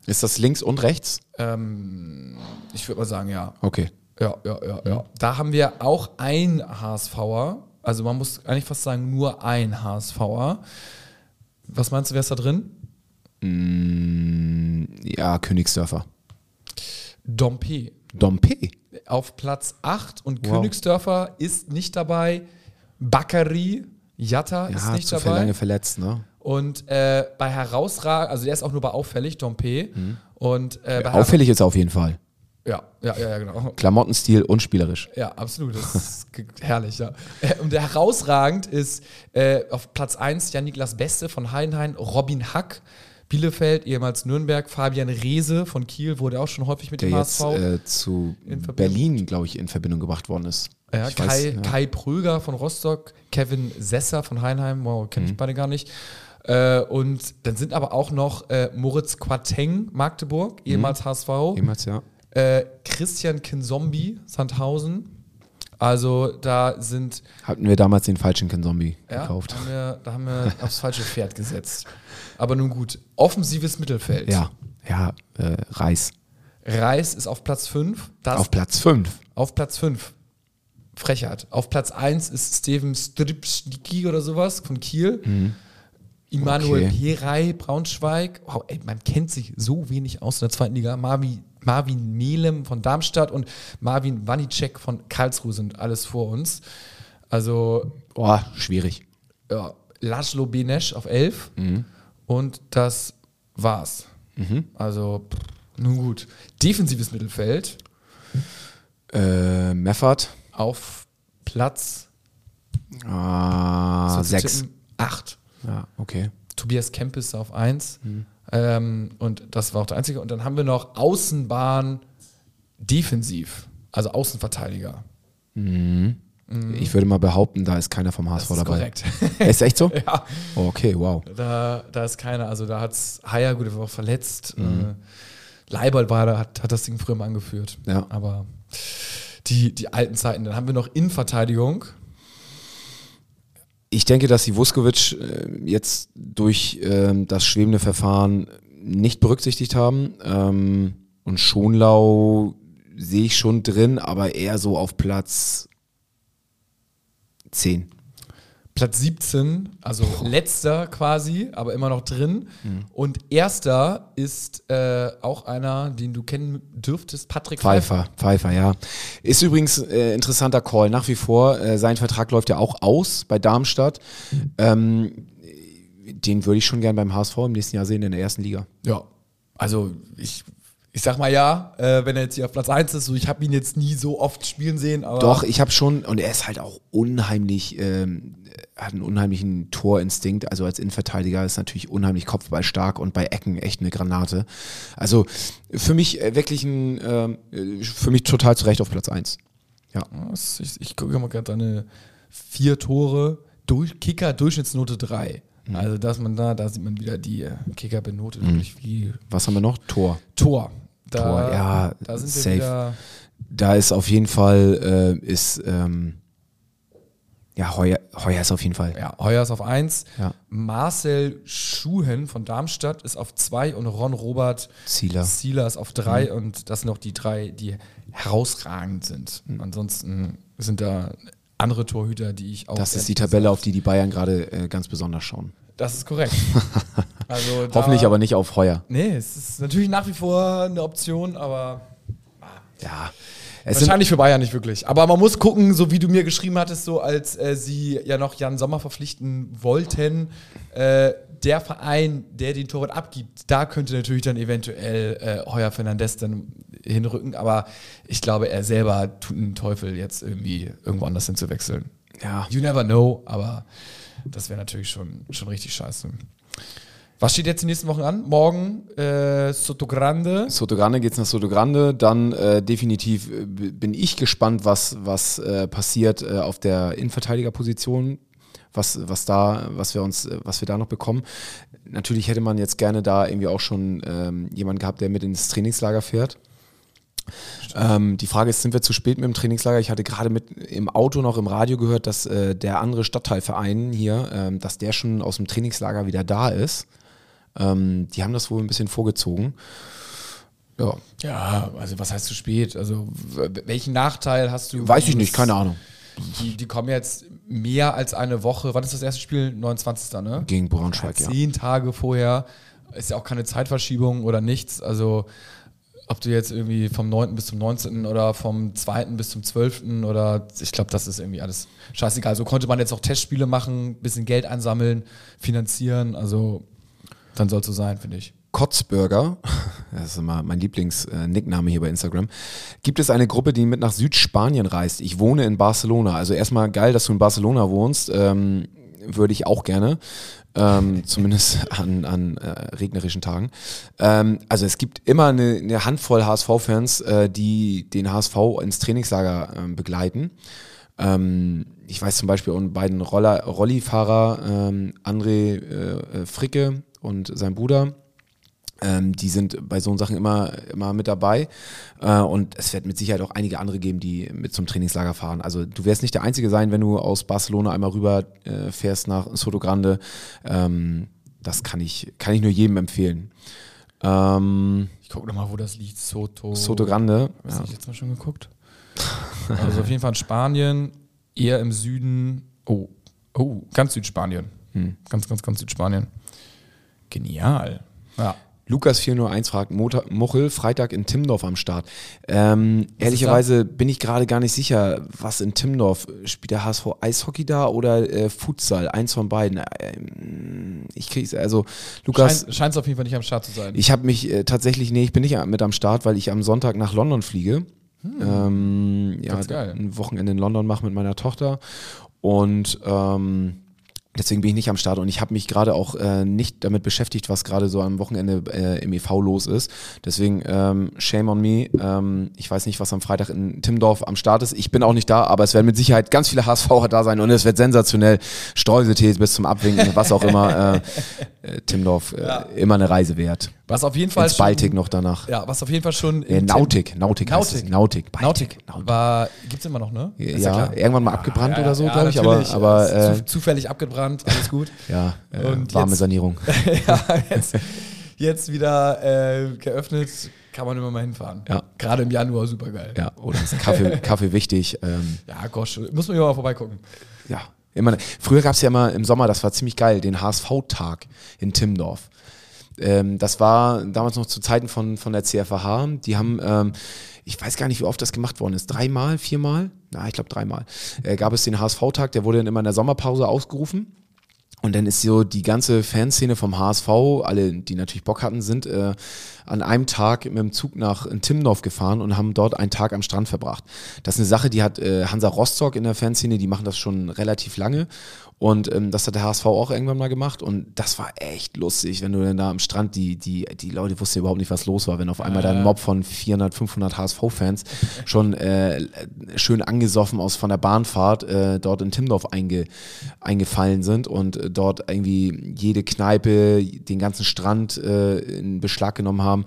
Ist das links und rechts? Ähm, ich würde mal sagen, ja. Okay. Ja, ja, ja, ja. Da haben wir auch ein HSVer, also man muss eigentlich fast sagen, nur ein HSVer. Was meinst du, wer ist da drin? Mm, ja, Königsdörfer. Dompe. Dompe. auf Platz 8 und Wow. Königsdörfer ist nicht dabei. Bakary Jatta ist Ja, nicht zu dabei. lange verletzt, ne? Und äh, bei herausragend, also der ist auch nur bei auffällig, Dompe. Und äh, bei Auffällig ist er auf jeden Fall. Ja, ja, ja, ja, genau. Klamottenstil und spielerisch. Ja, absolut. Das ist herrlich, ja. Äh, Und der herausragend ist äh, auf Platz 1 Jan-Niklas Beste von Heidenheim, Robin Hack, Bielefeld, ehemals Nürnberg, Fabian Reese von Kiel, wurde auch schon häufig mit Der dem jetzt HSV. äh, zu Berlin, glaube ich, in Verbindung gebracht worden ist. Ja, Kai, weiß, ja. Kai Pröger von Rostock, Kevin Sesser von Heinheim, wow, kenne ich Mhm. beide gar nicht. Äh, und dann sind aber auch noch äh, Moritz Quateng, Magdeburg, Mhm. ehemals HSV, Jemals, ja. äh, Christian Kinzombi, Sandhausen. Also da sind, Hatten wir damals den falschen Ken-Zombie ja, gekauft. Haben wir, da haben wir aufs falsche Pferd gesetzt. Aber nun gut, offensives Mittelfeld. Ja, ja, äh, Reis. Reis ist auf Platz 5. Auf Platz 5. Auf Platz 5. Frechheit. Auf Platz 1 ist Steven Stripschnicki oder sowas von Kiel. Immanuel Okay. Perey, Braunschweig. Wow, ey, man kennt sich so wenig aus in der zweiten Liga. Marvin, Marvin Melem von Darmstadt und Marvin Wanicek von Karlsruhe sind alles vor uns. Also, Boah, schwierig. ja, Laszlo Benesch auf 11 und das war's. Also, pff, nun gut. Defensives Mittelfeld Äh, Meffert. auf Platz Ah, So zu 6. tippen, Acht. Ja, okay. Tobias Kempis auf eins. Ähm, und das war auch der einzige. Und dann haben wir noch Außenbahn defensiv, also Außenverteidiger. Ich würde mal behaupten, da ist keiner vom HSV Das ist dabei. korrekt. Ist echt so? ja, Oh, okay, wow. da, da ist keiner. Also da hat's Haier, gut, der war auch verletzt. Äh, Leibold war da, hat, hat das Ding früher mal angeführt. Ja. Aber die, die alten Zeiten. Dann haben wir noch Innenverteidigung. Ich denke, dass die Vuskovic äh, jetzt durch ähm, das schwebende Verfahren nicht berücksichtigt haben. Ähm, und Schonlau sehe ich schon drin, aber eher so auf Platz 10. Platz 17, also letzter quasi, aber immer noch drin. Und erster ist äh, auch einer, den du kennen dürftest, Patrick Pfeiffer. Pfeiffer, Pfeiffer, ja. Ist übrigens äh, interessanter Call nach wie vor. Äh, sein Vertrag läuft ja auch aus bei Darmstadt. Ähm, den würde ich schon gern beim HSV im nächsten Jahr sehen in der ersten Liga. Ja, also ich, Ich sag mal ja, äh, wenn er jetzt hier auf Platz 1 ist, so ich habe ihn jetzt nie so oft spielen sehen, aber Doch, ich habe schon, und er ist halt auch unheimlich, ähm, hat einen unheimlichen Torinstinkt. Also als Innenverteidiger ist natürlich unheimlich kopfballstark und bei Ecken echt eine Granate. Also für mich äh, wirklich ein, ähm, äh, für mich total zu Recht auf Platz 1. Ja. Ich, ich gucke mal gerade deine vier Tore, durch, Kicker Durchschnittsnote 3. Also dass man da, da sieht man wieder die äh, Kicker benotet wirklich wie Was haben wir noch? Tor. Tor. Da, Tor, ja, da safe. Da ist auf jeden Fall, äh, ist, ähm, ja, Heuer, Heuer ist auf jeden Fall. Ja, Heuer ist auf 1. Ja. Marcel Schuhen von Darmstadt ist auf 2 und Ron Robert Zieler. Zieler ist auf 3 und das sind noch die drei, die herausragend sind. Ansonsten sind da andere Torhüter, die ich auch. Das ist die Tabelle, auf die die Bayern gerade äh, ganz besonders schauen. Das ist korrekt. also Hoffentlich aber nicht auf Heuer. Nee, es ist natürlich nach wie vor eine Option, aber Ja. Es wahrscheinlich für Bayern nicht wirklich. Aber man muss gucken, so wie du mir geschrieben hattest, so als äh, sie ja noch Jan Sommer verpflichten wollten, äh, der Verein, der den Torwart abgibt, da könnte natürlich dann eventuell äh, Heuer Fernandes dann hinrücken. Aber ich glaube, er selber tut einen Teufel, jetzt irgendwie irgendwo anders hinzuwechseln. ja. You never know, aber das wäre natürlich schon, schon richtig scheiße. Was steht jetzt die nächsten Wochen an? Morgen äh, Soto Grande. Soto Grande geht's nach Soto Grande. Dann äh, definitiv äh, bin ich gespannt, was, was äh, passiert äh, auf der Innenverteidigerposition, was, was da, was wir uns, äh, was wir da noch bekommen. Natürlich hätte man jetzt gerne da irgendwie auch schon ähm, jemanden gehabt, der mit ins Trainingslager fährt. Ähm, die Frage ist, sind wir zu spät mit dem Trainingslager? Ich hatte gerade mit im Auto noch im Radio gehört, dass äh, der andere Stadtteilverein hier, ähm, dass der schon aus dem Trainingslager wieder da ist. Ähm, die haben das wohl ein bisschen vorgezogen. Ja, Ja, also was heißt zu spät? Also welchen Nachteil hast du? weiß ich nicht, keine Ahnung. Die, die kommen jetzt mehr als eine Woche. Wann ist das erste Spiel? 29. Ne? Gegen Braunschweig, ja. Zehn Tage vorher. Ist ja auch keine Zeitverschiebung oder nichts. Also ob du jetzt irgendwie vom 9. bis zum 19. oder vom 2. bis zum 12. oder ich glaube, das ist irgendwie alles scheißegal. So konnte man jetzt auch Testspiele machen, bisschen Geld einsammeln, finanzieren. Also dann soll es so sein, finde ich. Kotzburger, das ist immer mein Lieblings-Nickname hier bei Instagram, gibt es eine Gruppe, die mit nach Südspanien reist. Ich wohne in Barcelona. Also erstmal geil, dass du in Barcelona wohnst. Ähm, würde ich auch gerne. Ähm, zumindest an, an äh, regnerischen Tagen. Ähm, also es gibt immer eine, eine Handvoll HSV-Fans, äh, die den HSV ins Trainingslager ähm, begleiten. Ähm, ich weiß zum Beispiel um beiden Roller, Rollifahrer, ähm, André äh, äh, Fricke und sein Bruder, ähm, die sind bei so Sachen immer, immer mit dabei. Äh, und es wird mit Sicherheit auch einige andere geben, die mit zum Trainingslager fahren. Also du wirst nicht der Einzige sein, wenn du aus Barcelona einmal rüber äh, fährst nach Soto Grande. Ähm, das kann ich, kann ich nur jedem empfehlen. Ähm, Ich gucke nochmal, wo das liegt. Soto. Soto Grande. Hast Ja. du jetzt mal schon geguckt? also auf jeden Fall in Spanien, eher im Süden. Oh, oh, ganz Südspanien. Hm. Ganz, ganz, ganz Südspanien. Genial. Ja. Lukas 401 fragt, Muchel, Freitag in Timmendorf am Start. Ähm, ehrlicherweise bin ich gerade gar nicht sicher, was in Timmendorf, spielt der HSV Eishockey da oder äh, Futsal? Eins von beiden. Ähm, ich krieg's, also Lukas, Scheint, es auf jeden Fall nicht am Start zu sein. ich habe mich äh, tatsächlich, nee, ich bin nicht mit am Start, weil ich am Sonntag nach London fliege. Ähm, ja, ein Wochenende in London mache mit meiner Tochter. Und ähm, deswegen bin ich nicht am Start und ich habe mich gerade auch äh, nicht damit beschäftigt, was gerade so am Wochenende äh, im EV los ist. Deswegen ähm, shame on me. Ähm, ich weiß nicht, was am Freitag in Timmendorf am Start ist. Ich bin auch nicht da, aber es werden mit Sicherheit ganz viele HSVer da sein und es wird sensationell. Streuseltee bis zum Abwinken, was auch immer. Äh, äh, Timmendorf, äh, immer eine Reise wert. Was auf jeden Fall Ins Baltic noch danach. Ja, was auf jeden Fall schon. Äh, im Nautik, Nautik, heißt es. Nautik. Nautik, Nautik. War, gibt's immer noch, ne? Ist Ja, klar. irgendwann mal abgebrannt Ja, oder so, ja, glaube ich. Aber, aber Ja, äh, zu, zufällig abgebrannt, alles gut. ja, äh, Und warme jetzt- Sanierung. ja, jetzt, jetzt wieder äh, geöffnet, kann man immer mal hinfahren. Ja. Gerade im Januar super geil. Ja, oder ist Kaffee, Kaffee wichtig. Ähm, Ja, gosh, muss man immer mal vorbeigucken. ja, immer. Früher gab es ja immer im Sommer, das war ziemlich geil, den HSV-Tag in Timmendorf. Ähm, das war damals noch zu Zeiten von, von der CFH. Die haben, ähm, ich weiß gar nicht, wie oft das gemacht worden ist. Dreimal, viermal? Na, ich glaube dreimal. Äh, gab es den HSV-Tag, der wurde dann immer in der Sommerpause ausgerufen. Und dann ist so die ganze Fanszene vom HSV, alle, die natürlich Bock hatten, sind äh, an einem Tag mit dem Zug nach Timmendorf gefahren und haben dort einen Tag am Strand verbracht. Das ist eine Sache, die hat äh, Hansa Rostock in der Fanszene, die machen das schon relativ lange. Und ähm, das hat der HSV auch irgendwann mal gemacht. Und das war echt lustig, wenn du dann da am Strand, die, die, die Leute wussten überhaupt nicht, was los war, wenn auf einmal da ein Mob von 400, 500 HSV-Fans schon äh, schön angesoffen aus von der Bahnfahrt äh, dort in Timmendorf einge, eingefallen sind und äh, dort irgendwie jede Kneipe, den ganzen Strand äh, in Beschlag genommen haben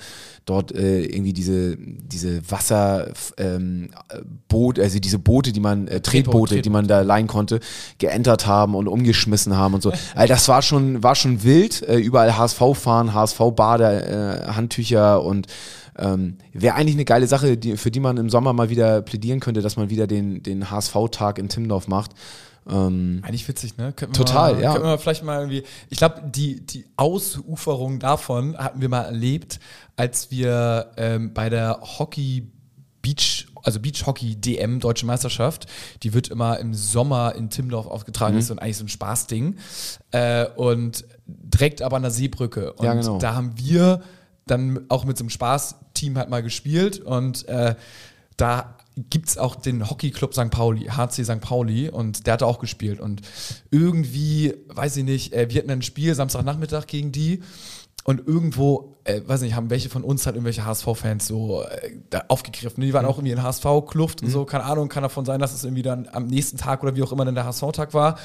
dort äh, irgendwie diese, diese Wasserboot, ähm, also diese Boote, die man, äh, Tretboote, Tretboot, die man da leihen konnte, geentert haben und umgeschmissen haben und so. Also das war schon, war schon wild. Äh, überall HSV fahren, HSV-Bade, äh, Handtücher und ähm, Wäre eigentlich eine geile Sache, die, für die man im Sommer mal wieder plädieren könnte, dass man wieder den, den HSV-Tag in Timmendorf macht. Ähm, Eigentlich witzig, ne? Könnten total, mal, ja. Können wir vielleicht mal irgendwie, ich glaube, die, die Ausuferung davon hatten wir mal erlebt, als wir ähm, bei der Hockey Beach, also Beach Hockey DM Deutsche Meisterschaft, die wird immer im Sommer in Timmendorf aufgetragen, mhm. ist so eigentlich so ein Spaßding äh, und direkt aber an der Seebrücke. Und ja, genau. da haben wir dann auch mit so einem Spaßteam halt mal gespielt und äh, da gibt es auch den Hockeyclub St. Pauli, HC St. Pauli, und der hat auch gespielt. Und irgendwie, weiß ich nicht, äh, wir hatten ein Spiel Samstagnachmittag gegen die und irgendwo, äh, weiß nicht, haben welche von uns halt irgendwelche HSV-Fans so äh, aufgegriffen. Die waren mhm. auch irgendwie in HSV-Kluft mhm. und so, keine Ahnung, kann davon sein, dass es irgendwie dann am nächsten Tag oder wie auch immer dann der HSV-Tag war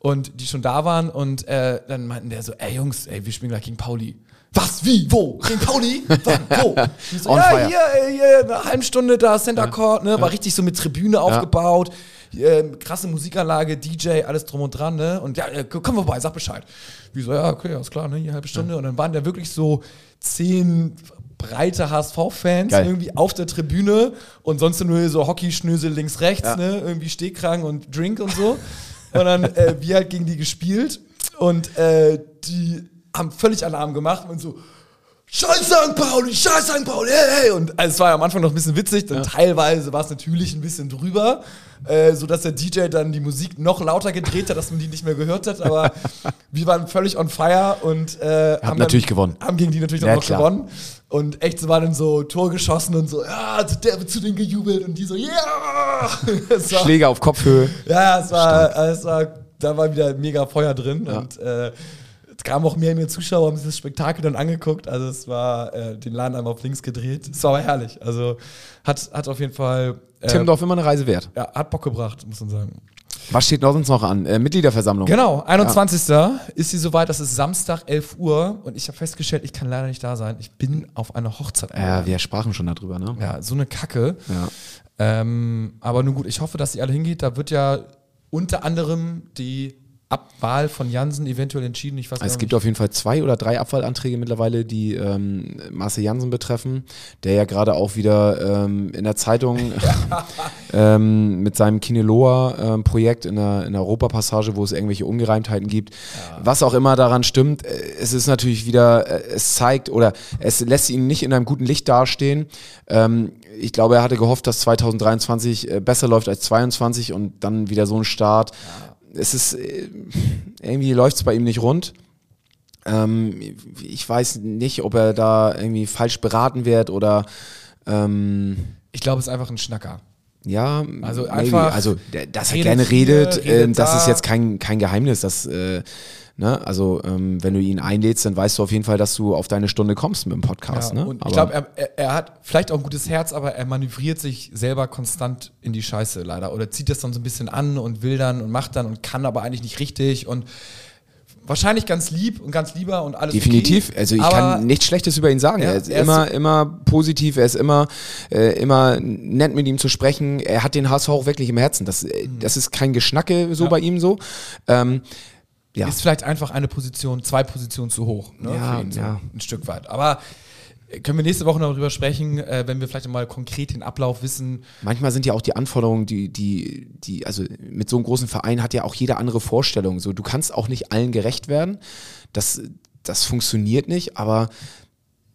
und die schon da waren und äh, dann meinten der so, ey Jungs, ey, wir spielen gleich gegen Pauli. Was, wie, wo? Gegen Pauli? Wann, wo? So, ja, fire. hier, hier, eine halbe Stunde da, Center Court, ne, war richtig so mit Tribüne aufgebaut, äh, krasse Musikanlage, DJ, alles drum und dran, ne, und ja, äh, komm vorbei, sag Bescheid. Wie so, ja, okay, alles klar, ne, hier halbe Stunde, und dann waren da wirklich so zehn breite HSV-Fans irgendwie auf der Tribüne und sonst nur so Hockeyschnösel links, rechts, ja. ne, irgendwie Stehkrang und Drink und so. und dann äh, wir halt gegen die gespielt und äh, die haben völlig Alarm gemacht und so, Scheiß St. Pauli, Scheiß St. Pauli, hey, hey. Und also, es war ja am Anfang noch ein bisschen witzig, dann ja. teilweise war es natürlich ein bisschen drüber, äh, sodass der DJ dann die Musik noch lauter gedreht hat, dass man die nicht mehr gehört hat. Aber wir waren völlig on fire und äh, haben natürlich dann, gewonnen. Haben gegen die natürlich ja, noch klar. gewonnen. Und echt, so war dann so Tor geschossen und so, ja, der wird zu denen gejubelt und die so, ja! Yeah! Schläger auf Kopfhöhe. Ja, es war, es war, da war wieder mega Feuer drin ja. und äh, es kamen auch mehr und mehr Zuschauer, haben sich das Spektakel dann angeguckt. Also es war äh, den Laden einmal auf links gedreht. Es war aber herrlich. Also hat, hat auf jeden Fall. Äh, Timmendorf immer eine Reise wert. Ja, hat Bock gebracht, muss man sagen. Was steht noch sonst noch an? Äh, Mitgliederversammlung. Genau, 21. Ja. ist sie soweit. Das ist Samstag, 11 Uhr. Und ich habe festgestellt, ich kann leider nicht da sein. Ich bin auf einer Hochzeit. Ja, wir sprachen schon darüber, ne? Ja, so eine Kacke. Ja. Ähm, aber nun gut, ich hoffe, dass sie alle hingeht. Da wird ja unter anderem die Abwahl von Jansen eventuell entschieden? Ich weiß es gibt nicht. auf jeden Fall zwei oder drei Abwahlanträge mittlerweile, die ähm, Marcel Jansen betreffen, der ja gerade auch wieder ähm, in der Zeitung ähm, mit seinem Kineloa-Projekt in der, in der Europapassage, wo es irgendwelche Ungereimtheiten gibt. Ja. Was auch immer daran stimmt, äh, es ist natürlich wieder, äh, es zeigt oder es lässt ihn nicht in einem guten Licht dastehen. Ähm, ich glaube, er hatte gehofft, dass 2023 äh, besser läuft als 2022 und dann wieder so ein Start. Ja es ist, äh, irgendwie läuft es bei ihm nicht rund. Ähm, ich weiß nicht, ob er da irgendwie falsch beraten wird oder. Ähm, ich glaube, es ist einfach ein Schnacker. Ja, also einfach. Also, dass er gerne redet, hier, redet äh, das da. ist jetzt kein, kein Geheimnis, dass. Äh, Ne? Also ähm, wenn du ihn einlädst, dann weißt du auf jeden Fall, dass du auf deine Stunde kommst mit dem Podcast. Ja, ne? ich glaube, er, er, er, hat vielleicht auch ein gutes Herz, aber er manövriert sich selber konstant in die Scheiße leider. Oder zieht das dann so ein bisschen an und will dann und macht dann und kann aber eigentlich nicht richtig und wahrscheinlich ganz lieb und ganz lieber und alles. Definitiv. Okay, also ich kann nichts Schlechtes über ihn sagen. Ja, er ist er immer, ist immer positiv. Er ist immer, äh, immer nett mit ihm zu sprechen. Er hat den HSV auch wirklich im Herzen. Das, äh, mhm. das ist kein Geschnacke so ja. bei ihm so. Ähm, ja. ist vielleicht einfach eine Position, zwei Positionen zu hoch. Ne, ja, so ja. Ein Stück weit. Aber äh, können wir nächste Woche noch darüber sprechen, äh, wenn wir vielleicht mal konkret den Ablauf wissen. Manchmal sind ja auch die Anforderungen, die, die, die, also mit so einem großen Verein hat ja auch jeder andere Vorstellung. So, du kannst auch nicht allen gerecht werden. Das, das funktioniert nicht, aber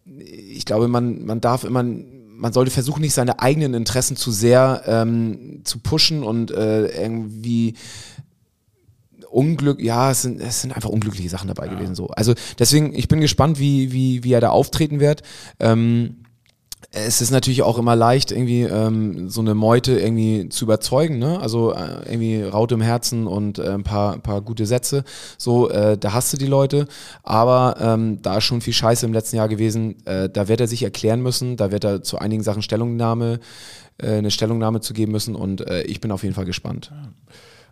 ich glaube, man, man darf immer, man sollte versuchen, nicht seine eigenen Interessen zu sehr ähm, zu pushen und äh, irgendwie Unglück, ja, es sind, es sind einfach unglückliche Sachen dabei gewesen. So. Also deswegen, ich bin gespannt, wie, wie, wie er da auftreten wird. Ähm, es ist natürlich auch immer leicht, irgendwie ähm, so eine Meute irgendwie zu überzeugen, ne? Also äh, irgendwie Raute im Herzen und äh, ein paar, ein paar gute Sätze. So, äh, da hast du die Leute. Aber ähm, da ist schon viel Scheiße im letzten Jahr gewesen. Äh, da wird er sich erklären müssen, da wird er zu einigen Sachen Stellungnahme, äh, eine Stellungnahme zu geben müssen und äh, ich bin auf jeden Fall gespannt.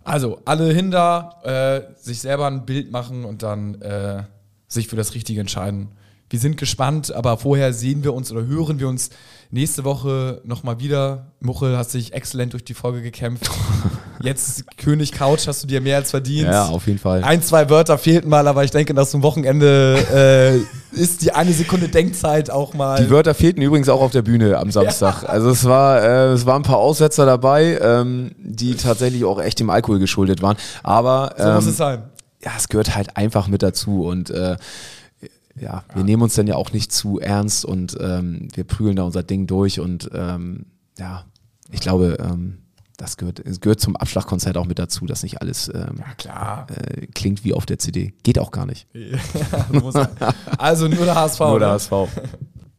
Also, alle hinter, äh, sich selber ein Bild machen und dann äh, sich für das Richtige entscheiden. Wir sind gespannt, aber vorher sehen wir uns oder hören wir uns nächste Woche nochmal wieder. Muchel hat sich exzellent durch die Folge gekämpft. Jetzt König Couch hast du dir mehr als verdient. Ja, auf jeden Fall. Ein, zwei Wörter fehlten mal, aber ich denke, so einem Wochenende äh, ist die eine Sekunde Denkzeit auch mal. Die Wörter fehlten übrigens auch auf der Bühne am Samstag. Ja. Also es war, äh, es waren ein paar Aussetzer dabei, ähm, die tatsächlich auch echt dem Alkohol geschuldet waren. Aber ähm, so muss es sein. Ja, es gehört halt einfach mit dazu und äh, ja, wir nehmen uns dann ja auch nicht zu ernst und ähm, wir prügeln da unser Ding durch und ähm, ja, ich glaube, ähm, das gehört, es gehört zum Abschlagkonzert auch mit dazu, dass nicht alles ähm, ja, klar. Äh, klingt wie auf der CD. Geht auch gar nicht. also nur der HSV. Nur der ne? HSV.